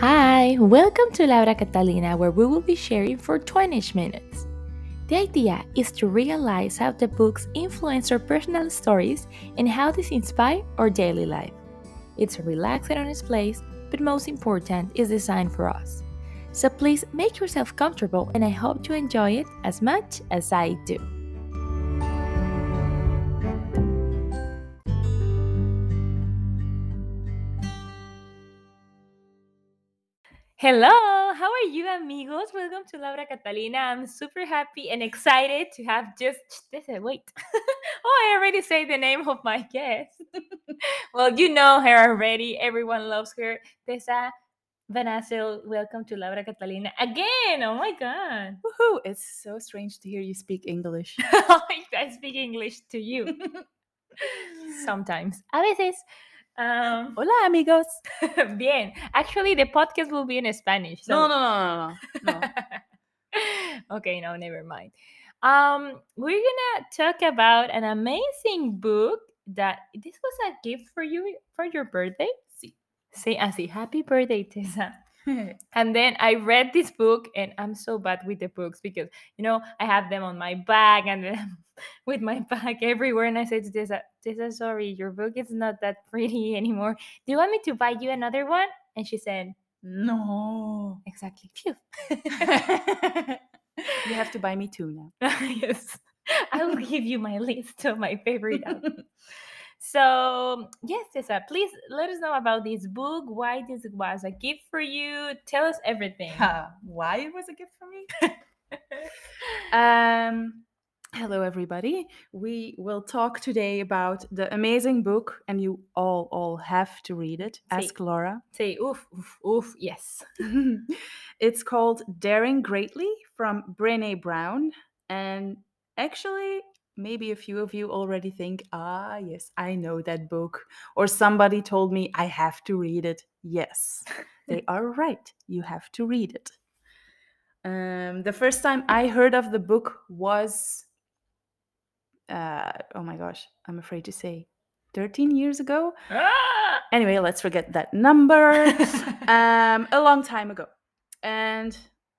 Hi, welcome to Laura Catalina, where we will be sharing for 20 minutes. The idea is to realize how the books influence our personal stories and how this inspire our daily life. It's relaxed and honest place, but most important, is designed for us. So please make yourself comfortable, and I hope you enjoy it as much as I do. Hello, how are you, amigos? Welcome to Laura Catalina. I'm super happy and excited to have just this. Eh, wait, oh, I already say the name of my guest. well, you know her already. Everyone loves her. Tessa Vanassil, welcome to Laura Catalina again. Oh my god. Woohoo! It's so strange to hear you speak English. I speak English to you. Sometimes. A veces. Um, Hola, amigos. bien. Actually, the podcast will be in Spanish. So. No, no, no, no, no. no. okay, no, never mind. Um, we're gonna talk about an amazing book that this was a gift for you for your birthday. Sí. Say, así, happy birthday, Tessa. and then I read this book, and I'm so bad with the books because you know I have them on my bag and then with my bag everywhere. And I said to Tessa, Tessa, sorry, your book is not that pretty anymore. Do you want me to buy you another one? And she said, no. Exactly. Phew. you have to buy me two now. yes, I will give you my list of my favorite. So, yes, Tessa, please let us know about this book, why this was a gift for you. Tell us everything. Uh, why it was a gift for me? um, hello, everybody. We will talk today about the amazing book, and you all, all have to read it. Sí. Ask Laura. Say, oof, oof, oof, yes. it's called Daring Greatly from Brene Brown. And actually, maybe a few of you already think, ah, yes, I know that book. Or somebody told me I have to read it. Yes, they are right. You have to read it. Um, the first time I heard of the book was, uh, oh my gosh, I'm afraid to say, 13 years ago. Ah! Anyway, let's forget that number. um, a long time ago. And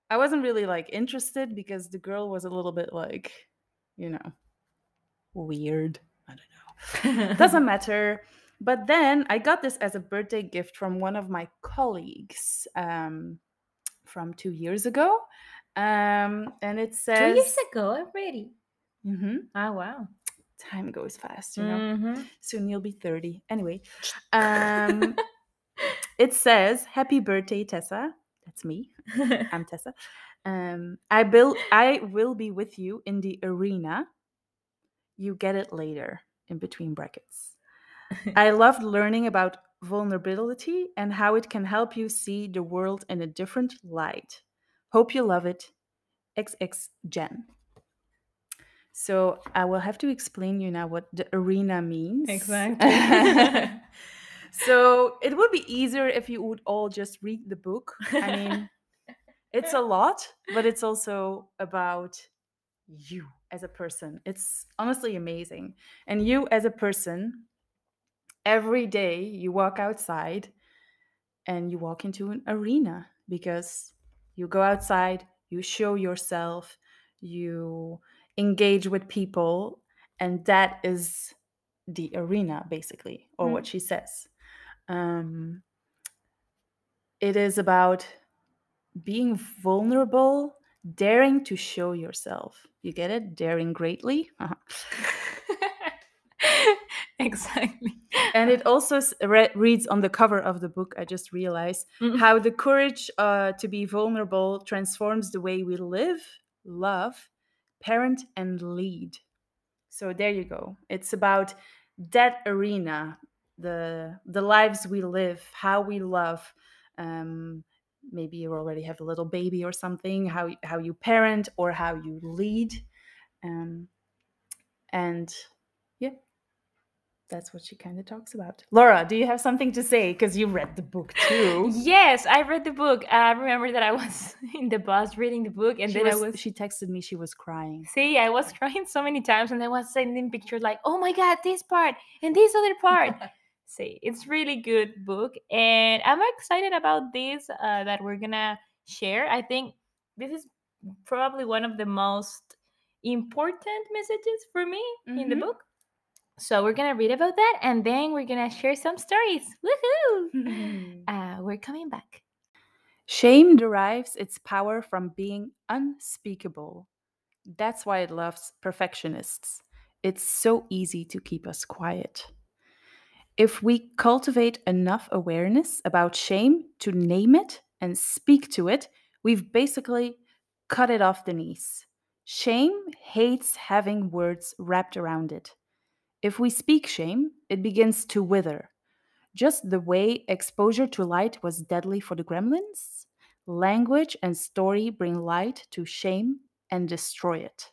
I wasn't really like interested because the girl was a little bit like, you know, weird. I don't know. Doesn't matter. But then I got this as a birthday gift from one of my colleagues um, from two years ago. Um, and it says Two years ago already. Mm-hmm. Oh, wow. time goes fast, you know. Mhm. Soon you'll be 30. Anyway, um, it says, Happy birthday, Tessa. That's me. I'm Tessa. Um, I, will, I will be with you in the arena. You get it later, in between brackets. I loved learning about vulnerability and how it can help you see the world in a different light. Hope you love it. XX Jen. So I will have to explain you now what the arena means. Exactly. so it would be easier if you would all just read the book. I mean, it's a lot, but it's also about you as a person. It's honestly amazing. And you as a person, every day you walk outside and you walk into an arena because you go outside, you show yourself, you engage with people, and that is the arena basically, or what she says. Um, it is about being vulnerable, daring to show yourself. You get it? Daring greatly. exactly. and it also re- reads on the cover of the book i just realized Mm. how the courage uh, to be vulnerable transforms the way we live love parent and lead so there you go it's about that arena the the lives we live how we love um, maybe you already have a little baby or something how how you parent or how you lead um, and yeah that's what she kind of talks about. Laura, do you have something to say? Because you read the book too. Yes, I read the book. I remember that I was in the bus reading the book, and she, then was, I was. she texted me she was crying. See, I was crying so many times, and I was sending pictures like, "Oh my god, this part and this other part." Say it's really good book and i'm excited about this uh, that we're gonna share i think this is probably one of the most important messages for me in the Mhm. book so we're gonna read about that and then we're gonna share some stories woohoo uh, we're coming back Shame derives its power from being unspeakable. That's why it loves perfectionists. It's so easy to keep us quiet. If we cultivate enough awareness about shame to name it and speak to it, we've basically cut it off the knees. Shame hates having words wrapped around it. If we speak shame, it begins to wither. Just the way exposure to light was deadly for the gremlins, language and story bring light to shame and destroy it.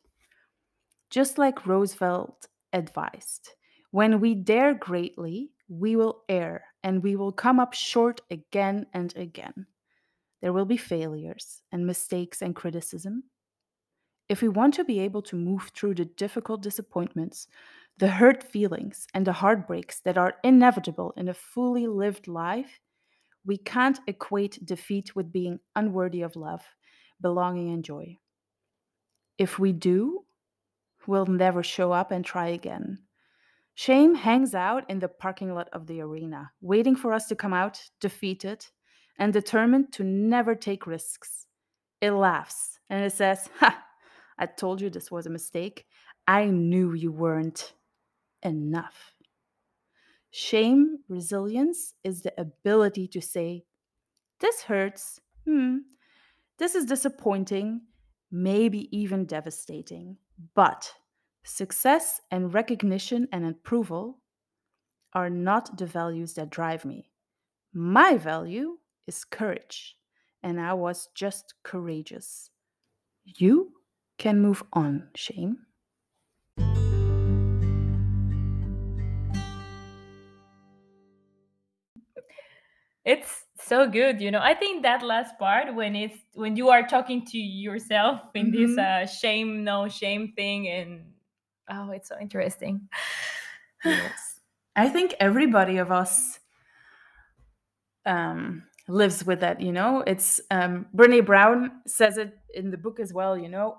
Just like Roosevelt advised, when we dare greatly, we will err and we will come up short again and again. There will be failures and mistakes and criticism. If we want to be able to move through the difficult disappointments, the hurt feelings, and the heartbreaks that are inevitable in a fully lived life, we can't equate defeat with being unworthy of love, belonging, and joy. If we do, we'll never show up and try again. Shame hangs out in the parking lot of the arena, waiting for us to come out defeated and determined to never take risks. It laughs and it says, Ha, I told you this was a mistake. I knew you weren't enough. Shame resilience is the ability to say, This hurts. Hmm. This is disappointing, maybe even devastating. But success and recognition and approval are not the values that drive me. My value is courage, and I was just courageous. You can move on, shame. it's so good you know i think that last part when it's when you are talking to yourself in this Mhm. uh shame no shame thing and oh it's so interesting Yes. I think everybody of us um, lives with that, you know? It's um, Brene Brown says it in the book as well, you know?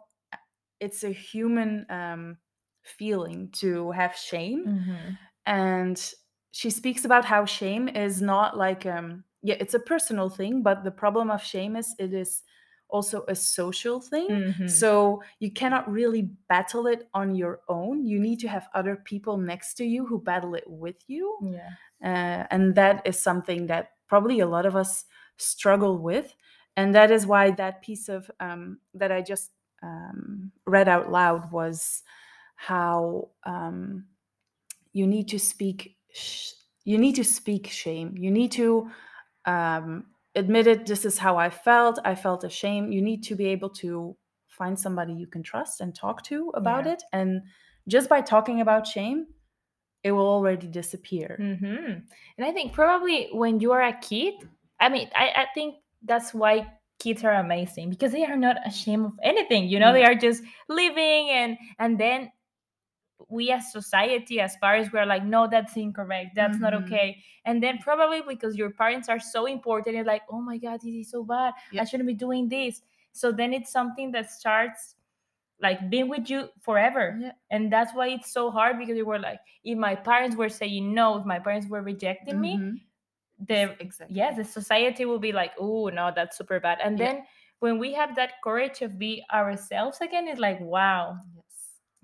It's a human um, feeling to have shame. Mhm. and she speaks about how shame is not like um yeah it's a personal thing but the problem of shame is it is also a social thing. Mhm. so you cannot really battle it on your own. You need to have other people next to you who battle it with you. Yeah. Uh, and that is something that probably a lot of us struggle with. And that is why that piece of um, that i just um, read out loud was how um, you need to speak sh- you need to speak shame. You need to um, admit it this is how i felt i felt ashamed you need to be able to find somebody you can trust and talk to about Yeah. it and just by talking about shame it will already disappear hmm And I think probably when you are a kid, I mean, I, I think that's why kids are amazing because they are not ashamed of anything. You know, they are just living and and then we as society, as parents, we're like, no, that's incorrect. That's not Mhm. okay. And then probably because your parents are so important, you're like, oh my God, this is so bad. I shouldn't be doing this. So then it's something that starts like being with you forever Yeah. and that's why it's so hard because you were like if my parents were saying no if my parents were rejecting me Mhm. the exactly yes the society will be like oh no that's super bad and Yeah. then when we have that courage of be ourselves again it's like wow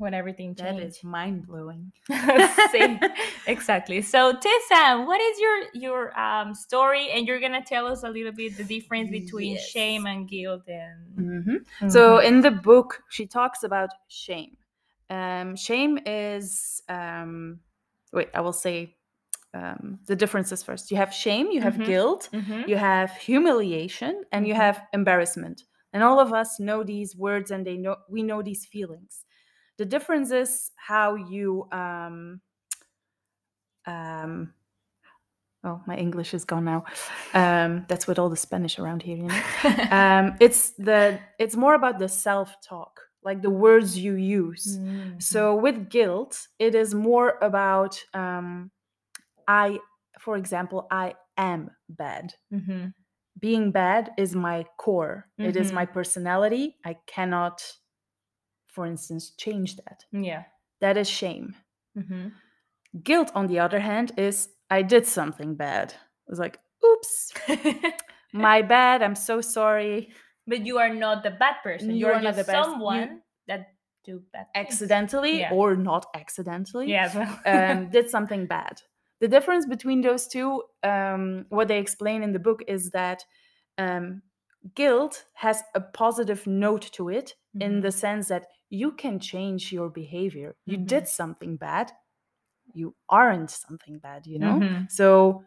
when everything that changes is mind-blowing Same. exactly so tessa what is your your um story and you're gonna tell us a little bit the difference between Yes. shame and guilt and Mhm. So Mhm. in the book, she talks about shame. Um, shame is um, wait, I will say um, the differences first. You have shame, you have Mhm. guilt, Mhm. you have humiliation, and you Mhm. have embarrassment. And all of us know these words, and they know we know these feelings. The difference is how you. Um, um, oh, my English is gone now. Um, that's with all the Spanish around here, you know um, it's the it's more about the self-talk like the words you use Mhm. so with guilt it is more about um, i for example, I am bad. Mm-hmm. Being bad is my core, it is my personality. I cannot, for instance, change that. Yeah. That is shame. Mm-hmm. Guilt, on the other hand, is I did something bad. It's like, oops, my bad. I'm so sorry. but you are not the bad person. You You're are not the bad- you- someone that do bad things. Accidentally Yeah. or not accidentally. Yeah. um, did something bad. The difference between those two, um, what they explain in the book, is that um, guilt has a positive note to it in Mhm. the sense that you can change your behavior. You Mhm. did something bad, you aren't something bad, you know? Mhm. So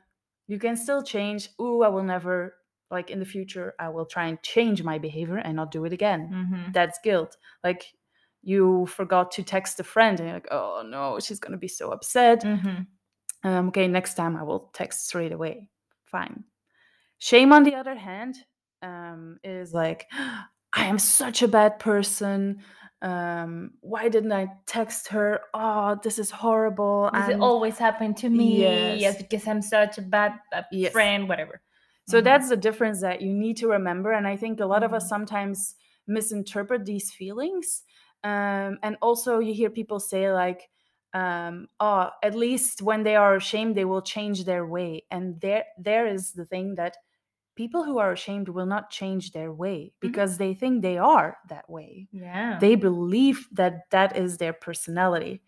you can still change. Ooh, I will never, like in the future, I will try and change my behavior and not do it again Mhm. that's guilt. Like you forgot to text a friend and you're like, oh no, she's gonna be so upset. Mhm. Um, okay, next time I will text straight away. Fine. Shame, on the other hand, um, is like, I am such a bad person. Um, why didn't I text her? Oh, this is horrible. Does it always happen to me? Yes. Yes, because I'm such a bad uh, Yes. friend, whatever. So Mhm. that's the difference that you need to remember. And I think a lot of us Mhm. sometimes misinterpret these feelings. Um, and also, you hear people say, like, um, oh, at least when they are ashamed, they will change their way. And there, there is the thing that people who are ashamed will not change their way because they think they are that way. Yeah. They believe that that is their personality.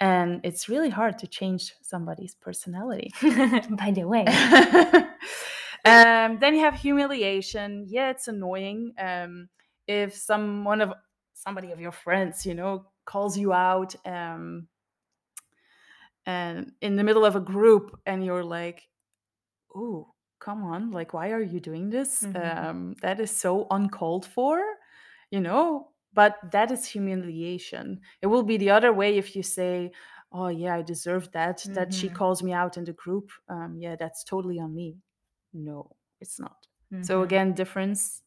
And it's really hard to change somebody's personality. By the way. um, then you have humiliation. Yeah, it's annoying. Um, if someone of somebody of your friends, you know, calls you out um, and in the middle of a group, and you're like, "Oh, come on! Like, why are you doing this? Mhm. Um, that is so uncalled for," you know. But that is humiliation. It will be the other way if you say, "Oh, yeah, I deserve that." That she Mhm. calls me out in the group. Um, yeah, that's totally on me. No, it's not. So Mhm. again, difference,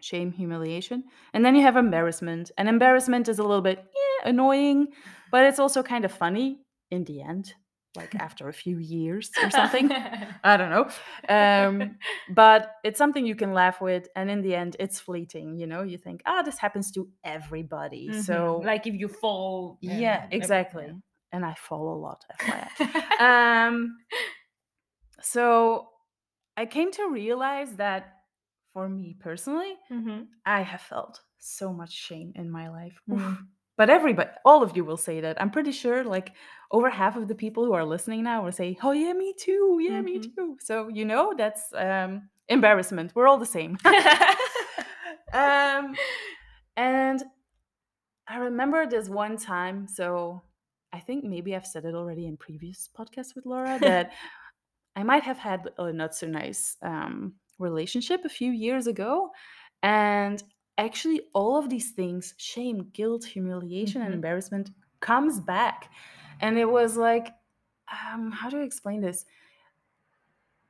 shame, humiliation, and then you have embarrassment. And embarrassment is a little bit yeah, annoying, but it's also kind of funny in the end, like after a few years or something. I don't know. Um, but it's something you can laugh with, and in the end, it's fleeting. You know, you think, ah, this happens to everybody. Mhm. So like if you fall. yeah, everything, exactly. And I fall a lot. Um, so I came to realize that for me personally, Mhm. I have felt so much shame in my life. Mm. But everybody, all of you will say that. I'm pretty sure like over half of the people who are listening now will say, "Oh yeah, me too. Yeah, me Mhm. too." So you know that's um, embarrassment. We're all the same. um, and I remember this one time. So I think maybe I've said it already in previous podcasts with Laura that I might have had a not so nice um, relationship a few years ago. And actually, all of these things shame, guilt, humiliation, and Mhm. embarrassment comes back. And it was like, um, how do I explain this?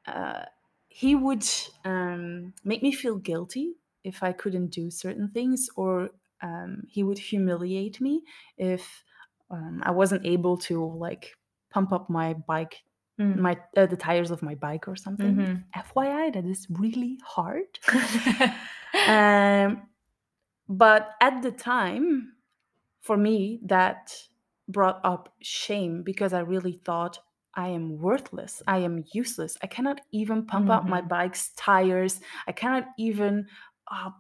Uh, he would um, make me feel guilty if I couldn't do certain things, or um, he would humiliate me if um, I wasn't able to like pump up my bike Mm. my uh, the tires of my bike or something. Mhm. FYI, that is really hard. um, but at the time, for me, that brought up shame because I really thought I am worthless. I am useless. I cannot even pump up my Mhm. bike's tires. I cannot even, uh,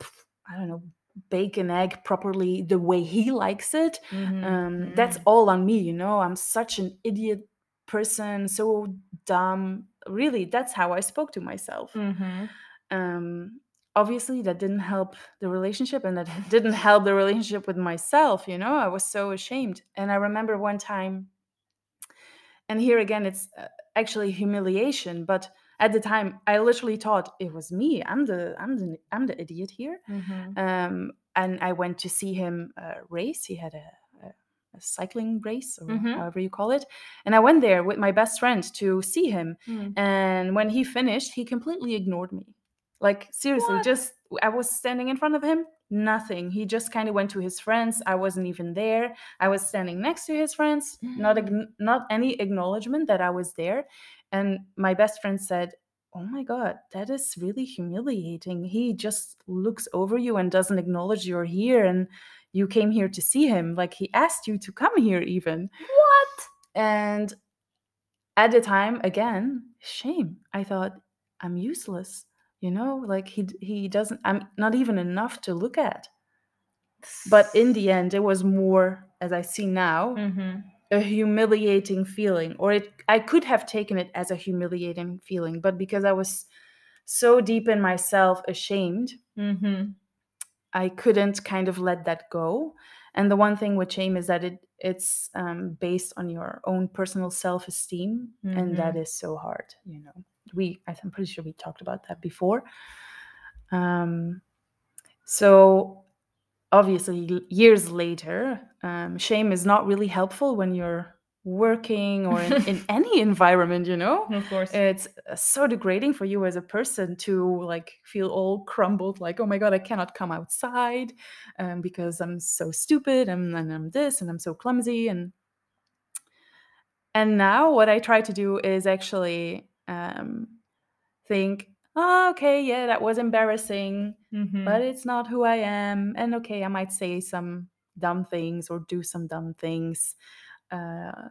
I don't know, bake an egg properly the way he likes it Mhm. um, that's Mhm. all on me you know i'm such an idiot person so dumb really that's how i spoke to myself Mhm. um, obviously that didn't help the relationship and that didn't help the relationship with myself you know i was so ashamed and i remember one time and here again it's uh, actually humiliation but at the time i literally thought it was me i'm the i'm the i'm the idiot here Mhm. um, and I went to see him uh, race. He had a, a, a cycling race, or Mhm. however you call it. And I went there with my best friend to see him. Mm. And when he finished, he completely ignored me. Like seriously, What? just I was standing in front of him, nothing. He just kind of went to his friends. I wasn't even there. I was standing next to his friends, not Mm. not any acknowledgement that I was there. And my best friend said, Oh my God, that is really humiliating. He just looks over you and doesn't acknowledge you're here. And you came here to see him. Like he asked you to come here, even. What? And at the time, again, shame. I thought, I'm useless. You know, like he he doesn't. I'm not even enough to look at. But in the end, it was more, as I see now, Mm-hmm. a humiliating feeling, or it. I could have taken it as a humiliating feeling, but because I was so deep in myself, ashamed, Mm-hmm. I couldn't kind of let that go. And the one thing with shame is that it it's um, based on your own personal self esteem, and that is so hard. You know, we I'm pretty sure we talked about that before. Um, so obviously, years later, um, shame is not really helpful when you're working or in, in any environment. You know, Of course. it's uh, so degrading for you as a person to like feel all crumbled like oh my god i cannot come outside um, because i'm so stupid and, and i'm this and i'm so clumsy and and now what i try to do is actually um, think oh, okay yeah that was embarrassing Mhm. but it's not who i am and okay i might say some dumb things or do some dumb things uh,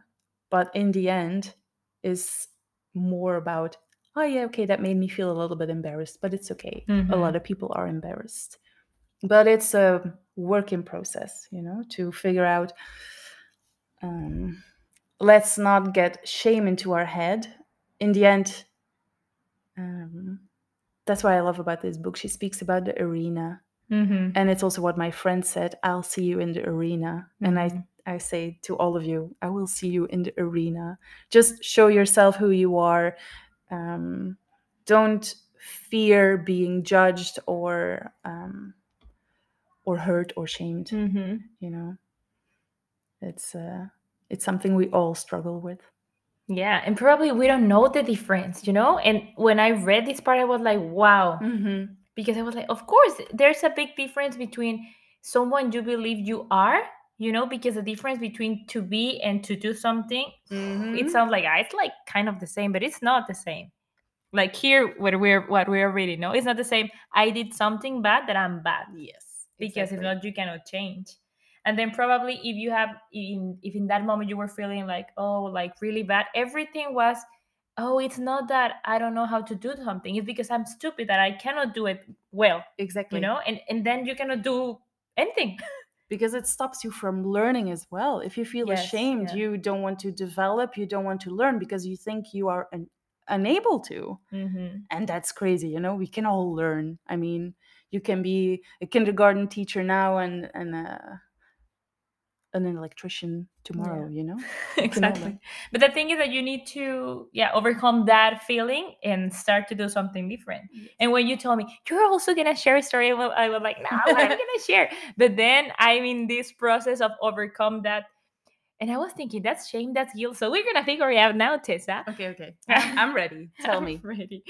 but in the end is more about oh yeah okay that made me feel a little bit embarrassed but it's okay a Mhm. lot of people are embarrassed but it's a work in process you know to figure out um, let's not get shame into our head in the end um, that's what i love about this book she speaks about the arena Mhm. and it's also what my friend said i'll see you in the arena and i Mhm. I say to all of you i will see you in the arena just show yourself who you are um, don't fear being judged or um, or hurt or shamed Mhm. you know it's uh it's something we all struggle with Yeah, and probably we don't know the difference, you know? And when I read this part, I was like, wow. mm-hmm. Because I was like, of course, there's a big difference between someone you believe you are, you know, because the difference between to be and to do something, Mhm. it sounds like ah, it's like kind of the same, but it's not the same. Like here, what we're what we're reading, no, it's not the same. I did something bad that I'm bad. yes because if not you cannot change and then probably if you have in if in that moment you were feeling like oh like really bad everything was oh it's not that i don't know how to do something it's because i'm stupid that i cannot do it well exactly you know and and then you cannot do anything because it stops you from learning as well if you feel Yes, ashamed yeah. you don't want to develop you don't want to learn because you think you are un- unable to mm-hmm. and that's crazy you know we can all learn i mean you can be a kindergarten teacher now and and uh, an electrician tomorrow you know? You all exactly. But the thing is that you need to yeah overcome that feeling and start to do something different. And when you told me you're also gonna share a story i was like no i'm gonna share? But then i'm in this process of overcome that. And i was thinking that's shame that's guilt. So we're gonna figure it out now tessa. Okay okay. I'm, ready. Tell I'm me. ready.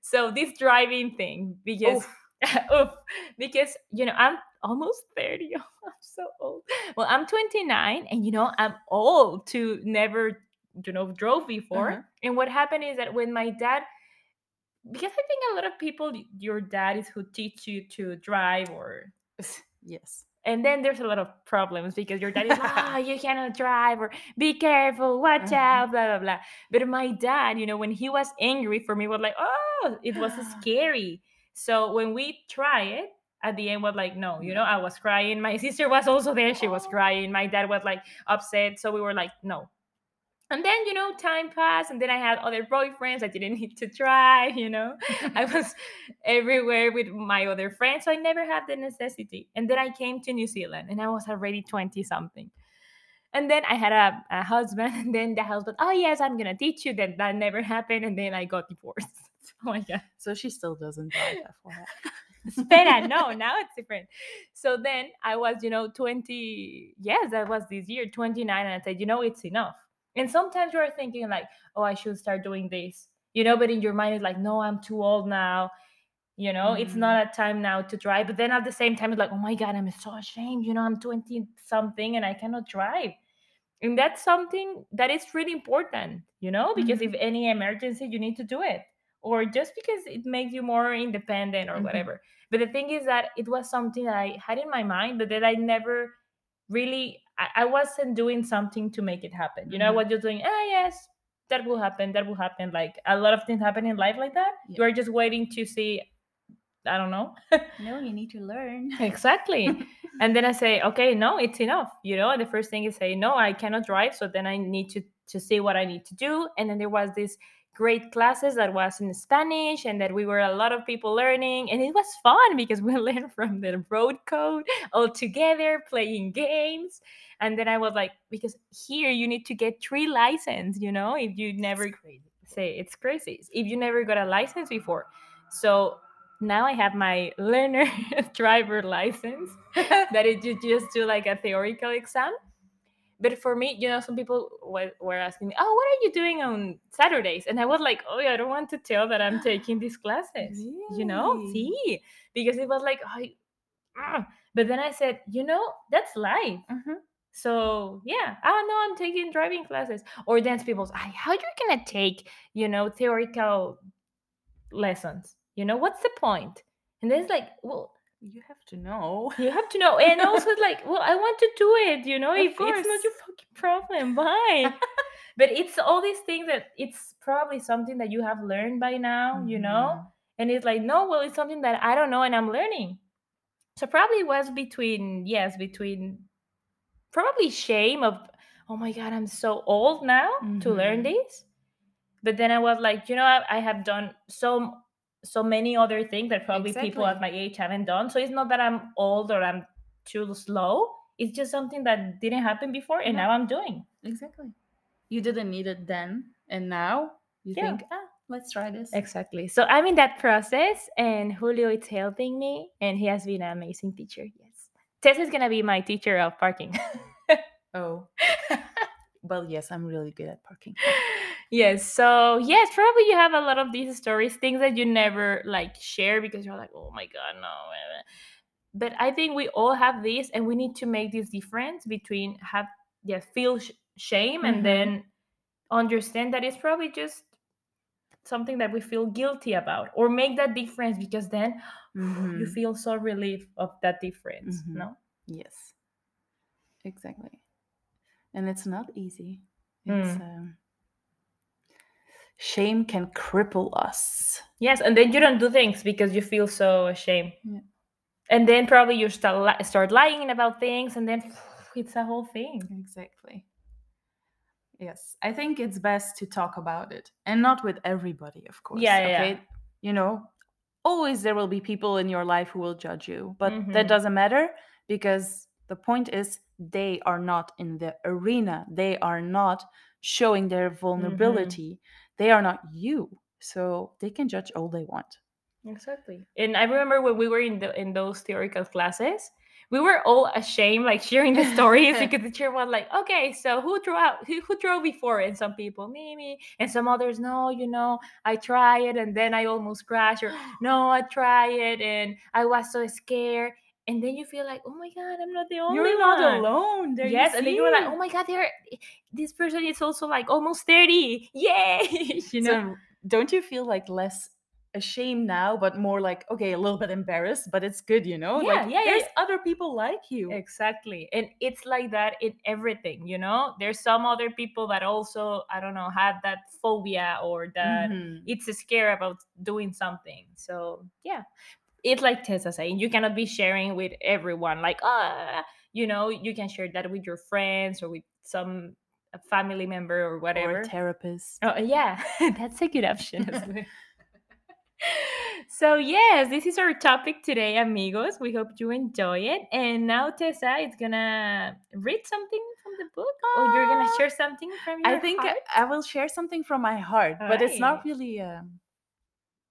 So this driving thing because Oof. oof, because you know i'm almost 30 i'm so old well i'm 29 and you know i'm old to never you know drove before Uh-huh. and what happened is that when my dad because i think a lot of people your dad is who teach you to drive or yes and then there's a lot of problems because your dad is like, ah, you cannot drive or be careful, watch Uh-huh. out, blah blah blah. But my dad, you know, when he was angry for me, was like, oh, it was scary. So when we try it, at the end was like, no, you know, mm-hmm. I was crying. My sister was also there, she was Oh. crying. My dad was like upset. So we were like, no. And then, you know, time passed, and then I had other boyfriends I didn't need to try, you know. I was everywhere with my other friends, so I never had the necessity. And then I came to New Zealand and I was already 20 something. And then I had a, a husband, and then the husband, oh, yes, I'm gonna teach you. Then that never happened, and then I got divorced. oh my God. so she still doesn't drive FYI. Espera, no, now it's different. So then I was, you know, 20, yes, that was this year, 29, and I said, you know, it's enough. And sometimes you're thinking like, oh, I should start doing this, you know, but in your mind it's like, no, I'm too old now. You know, it's Mhm. not a time now to drive. But then at the same time, it's like, oh my God, I'm so ashamed. You know, I'm 20 something and I cannot drive. and that's something that is really important you know because if Mhm. any emergency you need to do it or just because it makes you more independent or Mhm. whatever but the thing is that it was something that i had in my mind but that i never really I, I wasn't doing something to make it happen you know Mhm. what you're doing ah yes that will happen that will happen like a lot of things happen in life like that Yeah. you're just waiting to see i don't know No, you need to learn. exactly and then i say okay no it's enough you know and the first thing is say no i cannot drive so then i need to to see what i need to do and then there was this great classes that was in spanish and that we were a lot of people learning and it was fun because we learned from the road code all together playing games. And then i was like because here you need to get three license you know if you never It's say it's crazy if you never got a license before. So now i have my learner driver license that is you just do like a theoretical exam but for me you know some people were, were asking me oh what are you doing on saturdays and i was like oh yeah, i don't want to tell that i'm taking these classes you know see because it was like I, ah. but then i said you know that's life Mhm. so yeah, oh no, I'm taking driving classes. Or dance people say, "Ay, how you're gonna take, you know, theoretical lessons? You know, what's the point? And then it's like, well, You have to know. you have to know. And also like, well, I want to do it, you know, Of if it's not your fucking problem, bye. but it's all these things that it's probably something that you have learned by now, you know? Mhm. And it's like, no, well, it's something that I don't know and I'm learning. So probably was between, yes, between probably shame of oh my god i'm so old now to learn Mhm. this but then i was like you know I, I have done so so many other things that probably people at my age haven't done so it's not that i'm old or i'm too slow it's just something that didn't happen before and No. now i'm doing Exactly. You didn't need it then, and now you Yeah. think, ah, let's try this. exactly so i'm in that process and julio is helping me and he has been an amazing teacher yes tessa is gonna be my teacher of parking Oh. well, yes, I'm really good at parking. yes so yes probably you have a lot of these stories things that you never like share because you're like oh my god no eh, eh." but i think we all have this and we need to make this difference between have yeah feel sh- shame Mhm. and then understand that it's probably just something that we feel guilty about or make that difference because then you Mhm. feel so relief of that difference Mhm. no Yes. Exactly. And it's not easy. Mm. Um, shame can cripple us. Yes, and then you don't do things because you feel so ashamed. Yeah. And then probably you start li- start lying about things, and then it's a whole thing. Exactly. Yes, I think it's best to talk about it and not with everybody, of course. Yeah, yeah, yeah. You know, always there will be people in your life who will judge you, but Mhm. that doesn't matter because the point is they are not in the arena. They are not showing their mm-hmm. vulnerability. They are not you. So they can judge all they want. Exactly. And I remember when we were in the in those theoretical classes, we were all ashamed, like sharing the stories because the teacher was like, "Okay, so who drove out? Who, who drove before?" And some people, me, me, and some others, no, you know, I tried it and then I almost crashed, or no, I tried it and I was so scared. And then you feel like, oh my god, I'm not the only You're one. not alone. There yes, and then you were like, oh my god, there, this person is also like almost thirty. Yay! you know. So don't you feel like less ashamed now, but more like okay, a little bit embarrassed, but it's good, you know? Yeah, like yeah, there's yeah. other people like you. Exactly. And it's like that in everything, you know? There's some other people that also, I don't know, have that phobia or that Mhm. it's a scare about doing something. So, yeah. It's like Tessa saying, you cannot be sharing with everyone. Like, ah, you know, you can share that with your friends or with some family member or Or whatever. a therapist. Oh, yeah, that's a good option so, yes, this is our topic today, amigos. We hope you enjoy it. And now, Tessa is gonna read something from the book, or you're gonna Ah, share something from your I think heart. I will share something from my heart, but it's not really um,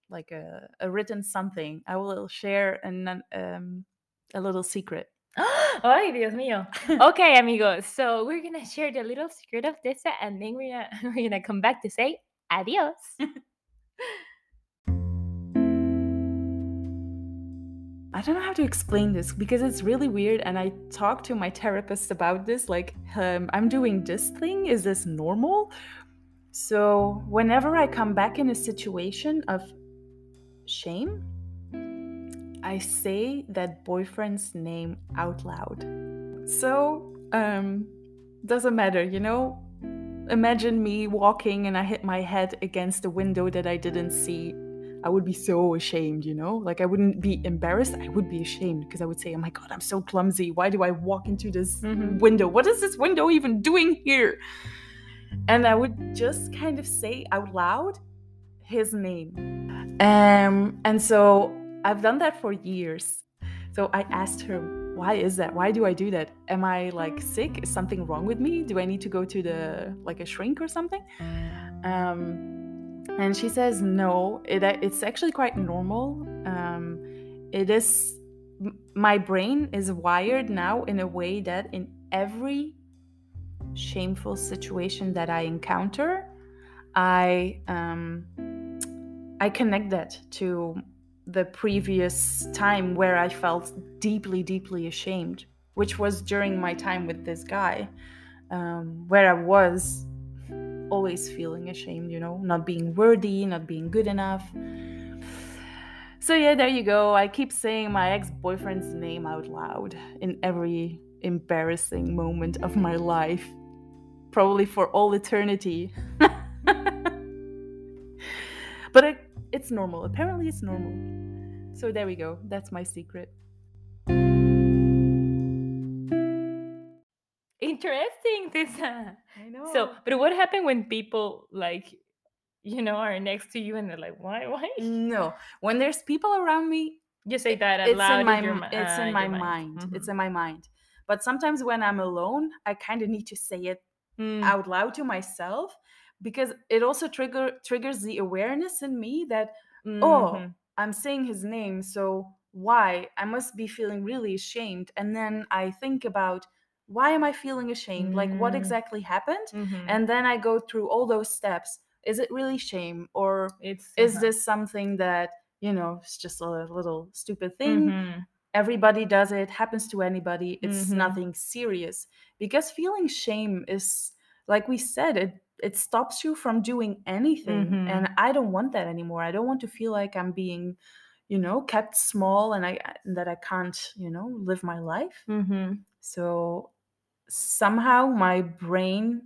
like a, a written something. I will share an, um, a little secret. Ay, Dios mío. Okay, amigos. So we're gonna share the little secret of Tessa, and then we're gonna we're gonna come back to say adios. I don't know how to explain this because it's really weird. And I talked to my therapist about this. Like, um, I'm doing this thing. Is this normal? So, whenever I come back in a situation of shame, I say that boyfriend's name out loud. So, um, doesn't matter, you know? Imagine me walking and I hit my head against a window that I didn't see I would be so ashamed, you know? Like I wouldn't be embarrassed, I would be ashamed because I would say, "Oh my god, I'm so clumsy. Why do I walk into this mm-hmm. window? What is this window even doing here?" And I would just kind of say out loud his name. Um and so I've done that for years. So I asked her, "Why is that? Why do I do that? Am I like sick? Is something wrong with me? Do I need to go to the like a shrink or something?" Um and she says no it, it's actually quite normal um, it is my brain is wired now in a way that in every shameful situation that i encounter i um, i connect that to the previous time where i felt deeply deeply ashamed which was during my time with this guy um, where i was always feeling ashamed, you know, not being worthy, not being good enough. So, yeah, there you go. I keep saying my ex boyfriend's name out loud in every embarrassing moment of my life, probably for all eternity. but it, it's normal. Apparently, it's normal. So, there we go. That's my secret. Interesting, Tessa. I know. So, but what happened when people like, you know, are next to you and they're like, why, why? No, when there's people around me, you say that out it's loud. in my, in your, it's uh, in my mind. mind. Mm-hmm. It's in my mind. But sometimes when I'm alone, I kind of need to say it Mm. out loud to myself because it also trigger triggers the awareness in me that oh Mhm. i'm saying his name so why i must be feeling really ashamed and then i think about why am i feeling ashamed like what Mm. exactly happened Mhm. and then i go through all those steps is it really shame or it's is uh-huh. this something that you know it's just a little stupid thing Mhm. everybody does it happens to anybody it's Mhm. nothing serious because feeling shame is like we said it it stops you from doing anything Mhm. and i don't want that anymore i don't want to feel like i'm being you know kept small and i that i can't you know live my life Mhm. so somehow my brain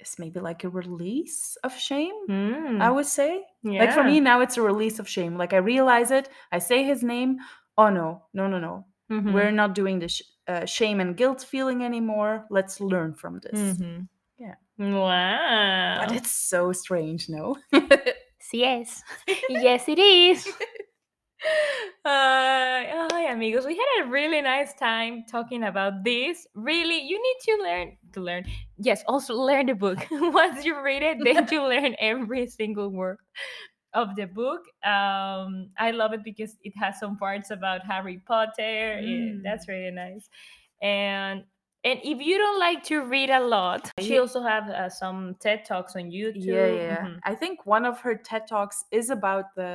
is maybe like a release of shame Mm. i would say like for me now it's a release of shame like i realize it i say his name oh no no no no Mhm. we're not doing the sh- uh, shame and guilt feeling anymore let's learn from this Mhm. Yeah. Wow. but it's so strange no yes. yes, it is. Uh, hi, amigos. We had a really nice time talking about this. Really, you need to learn to learn. Yes, also learn the book. Once you read it, then you learn every single word of the book. Um, I love it because it has some parts about Harry Potter. It- that's Mm. really nice. And and if you don't like to read a lot, she also have uh, some TED talks on YouTube. yeah, yeah. Mhm. i think one of her ted talks is about the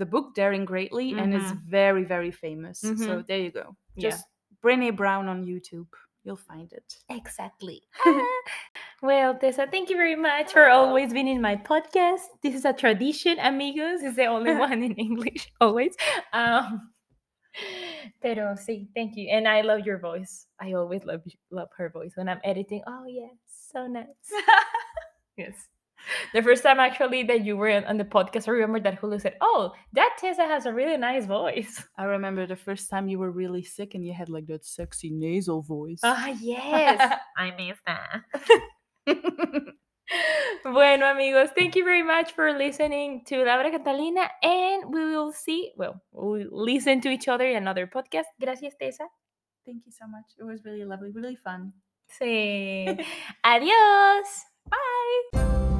the book daring greatly and it's Mhm. very very famous so Mhm. there you go Yeah. brene brown on youtube you'll find it Exactly. well, Tessa, thank you very much for always being in my podcast. This is a tradition, amigos. It's the only one in English, always. Um, pero sí, thank you. And I love your voice. I always love love her voice when I'm editing. Oh yes, so nice. yes. The first time actually that you were on on the podcast, I remember that Julio said, "Oh, that Tessa has a really nice voice." i remember the first time you were really sick and you had like that sexy nasal voice Ah, yes, I miss that. Bueno, amigos, thank you very much for listening to Laura Catalina, and we will see, well, we'll listen to each other in another podcast. Gracias, Tessa. thank you so much it was really lovely really fun Sí. Adiós. bye